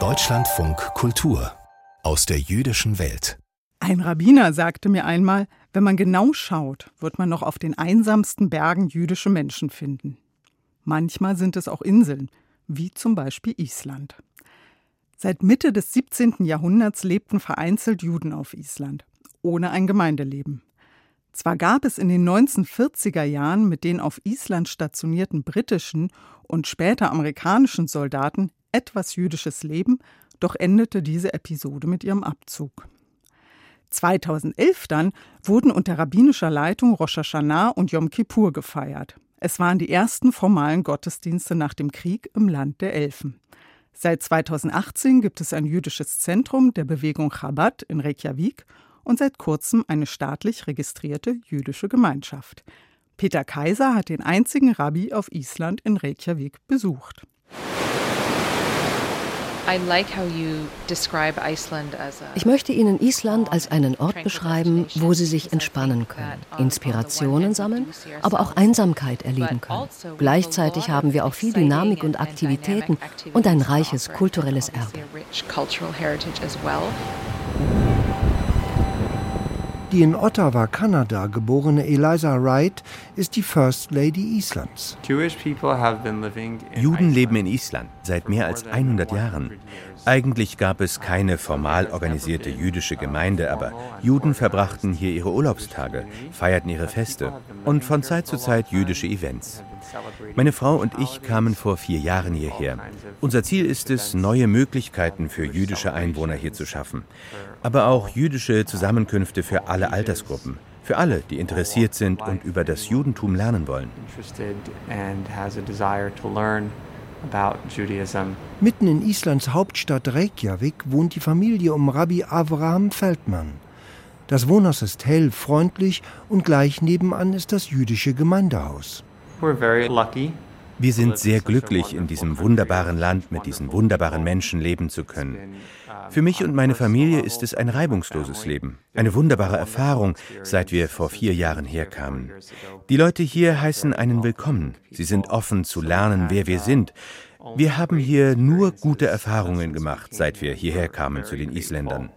Deutschlandfunk Kultur aus der jüdischen Welt. Ein Rabbiner sagte mir einmal, wenn man genau schaut, wird man noch auf den einsamsten Bergen jüdische Menschen finden. Manchmal sind es auch Inseln, wie zum Beispiel Island. Seit Mitte des 17. Jahrhunderts lebten vereinzelt Juden auf Island, ohne ein Gemeindeleben. Zwar gab es in den 1940er Jahren mit den auf Island stationierten britischen und später amerikanischen Soldaten etwas jüdisches Leben, doch endete diese Episode mit ihrem Abzug. 2011 dann wurden unter rabbinischer Leitung Rosh Hashanah und Yom Kippur gefeiert. Es waren die ersten formalen Gottesdienste nach dem Krieg im Land der Elfen. Seit 2018 gibt es ein jüdisches Zentrum der Bewegung Chabad in Reykjavik und seit kurzem eine staatlich registrierte jüdische Gemeinschaft. Peter Kaiser hat den einzigen Rabbi auf Island in Reykjavik besucht. Ich möchte Ihnen Island als einen Ort beschreiben, wo Sie sich entspannen können, Inspirationen sammeln, aber auch Einsamkeit erleben können. Also Gleichzeitig haben wir auch viel Dynamik und Aktivitäten und ein reiches kulturelles Erbe. Die in Ottawa, Kanada geborene Eliza Wright ist die First Lady Islands. Juden leben in Island seit mehr als 100 Jahren. Eigentlich gab es keine formal organisierte jüdische Gemeinde, aber Juden verbrachten hier ihre Urlaubstage, feierten ihre Feste und von Zeit zu Zeit jüdische Events. Meine Frau und ich kamen vor vier Jahren hierher. Unser Ziel ist es, neue Möglichkeiten für jüdische Einwohner hier zu schaffen, aber auch jüdische Zusammenkünfte für alle Altersgruppen. Für alle, die interessiert sind und über das Judentum lernen wollen. Mitten in Islands Hauptstadt Reykjavik wohnt die Familie um Rabbi Avraham Feldmann. Das Wohnhaus ist hell, freundlich und gleich nebenan ist das jüdische Gemeindehaus. Wir sind sehr glücklich, in diesem wunderbaren Land mit diesen wunderbaren Menschen leben zu können. Für mich und meine Familie ist es ein reibungsloses Leben, eine wunderbare Erfahrung, seit wir vor vier Jahren herkamen. Die Leute hier heißen einen willkommen. Sie sind offen zu lernen, wer wir sind. Wir haben hier nur gute Erfahrungen gemacht, seit wir hierher kamen zu den Isländern.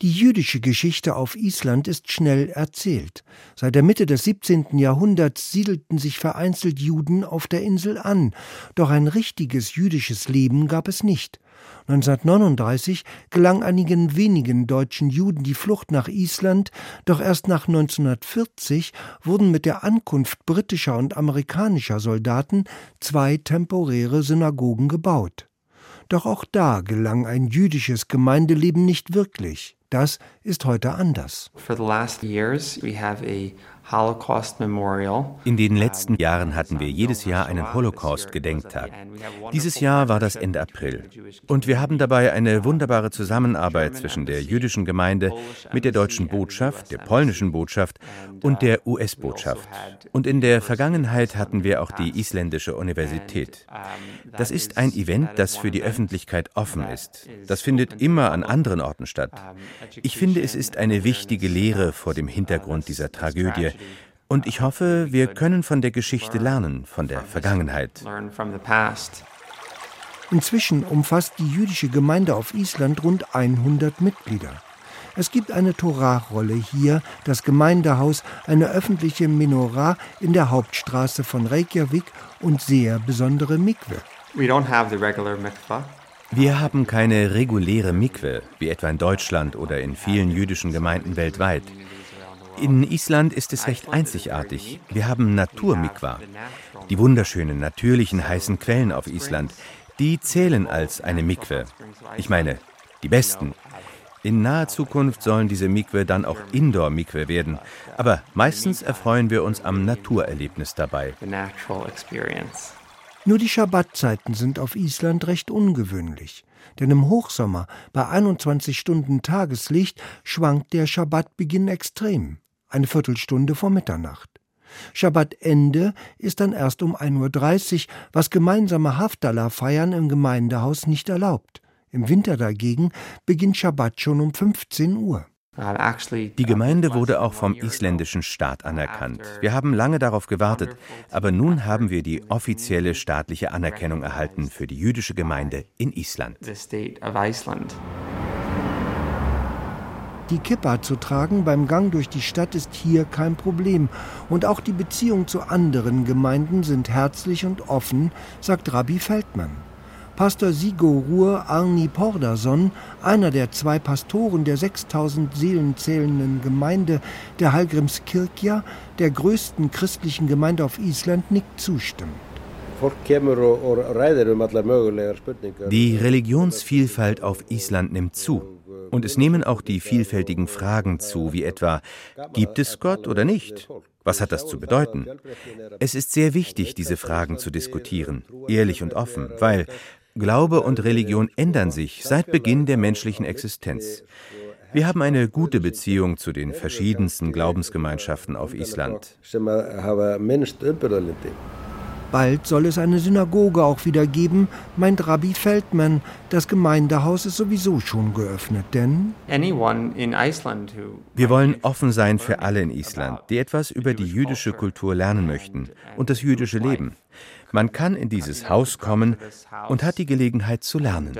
Die jüdische Geschichte auf Island ist schnell erzählt. Seit der Mitte des 17. Jahrhunderts siedelten sich vereinzelt Juden auf der Insel an, doch ein richtiges jüdisches Leben gab es nicht. 1939 gelang einigen wenigen deutschen Juden die Flucht nach Island, doch erst nach 1940 wurden mit der Ankunft britischer und amerikanischer Soldaten zwei temporäre Synagogen gebaut. Doch auch da gelang ein jüdisches Gemeindeleben nicht wirklich. Das ist heute anders. For the last years we have a in den letzten Jahren hatten wir jedes Jahr einen Holocaust-Gedenktag. Dieses Jahr war das Ende April. Und wir haben dabei eine wunderbare Zusammenarbeit zwischen der jüdischen Gemeinde mit der deutschen Botschaft, der polnischen Botschaft und der US-Botschaft. Und in der Vergangenheit hatten wir auch die isländische Universität. Das ist ein Event, das für die Öffentlichkeit offen ist. Das findet immer an anderen Orten statt. Ich finde, es ist eine wichtige Lehre vor dem Hintergrund dieser Tragödie, und ich hoffe, wir können von der Geschichte lernen, von der Vergangenheit. Inzwischen umfasst die jüdische Gemeinde auf Island rund 100 Mitglieder. Es gibt eine Torahrolle hier, das Gemeindehaus, eine öffentliche Menorah in der Hauptstraße von Reykjavik und sehr besondere Mikwe. Wir haben keine reguläre Mikwe, wie etwa in Deutschland oder in vielen jüdischen Gemeinden weltweit. In Island ist es recht einzigartig. Wir haben Naturmikwa. Die wunderschönen, natürlichen heißen Quellen auf Island, die zählen als eine Mikwe. Ich meine, die besten. In naher Zukunft sollen diese Mikwe dann auch Indoor-Mikwe werden. Aber meistens erfreuen wir uns am Naturerlebnis dabei. Nur die Schabbatzeiten sind auf Island recht ungewöhnlich. Denn im Hochsommer, bei 21 Stunden Tageslicht, schwankt der Schabbatbeginn extrem eine Viertelstunde vor Mitternacht. Schabbatende ist dann erst um 1.30 Uhr, was gemeinsame Haftalah-Feiern im Gemeindehaus nicht erlaubt. Im Winter dagegen beginnt Schabbat schon um 15 Uhr. Die Gemeinde wurde auch vom isländischen Staat anerkannt. Wir haben lange darauf gewartet, aber nun haben wir die offizielle staatliche Anerkennung erhalten für die jüdische Gemeinde in Island. Die Kippa zu tragen beim Gang durch die Stadt ist hier kein Problem. Und auch die Beziehungen zu anderen Gemeinden sind herzlich und offen, sagt Rabbi Feldmann. Pastor Sigo Ruhr Arni Pordason, einer der zwei Pastoren der 6000 Seelen zählenden Gemeinde der Hallgrimskirkja, der größten christlichen Gemeinde auf Island, nickt zustimmend. Die Religionsvielfalt auf Island nimmt zu. Und es nehmen auch die vielfältigen Fragen zu, wie etwa, gibt es Gott oder nicht? Was hat das zu bedeuten? Es ist sehr wichtig, diese Fragen zu diskutieren, ehrlich und offen, weil Glaube und Religion ändern sich seit Beginn der menschlichen Existenz. Wir haben eine gute Beziehung zu den verschiedensten Glaubensgemeinschaften auf Island. Bald soll es eine Synagoge auch wieder geben, meint Rabbi Feldman. Das Gemeindehaus ist sowieso schon geöffnet, denn wir wollen offen sein für alle in Island, die etwas über die jüdische Kultur lernen möchten und das jüdische Leben. Man kann in dieses Haus kommen und hat die Gelegenheit zu lernen.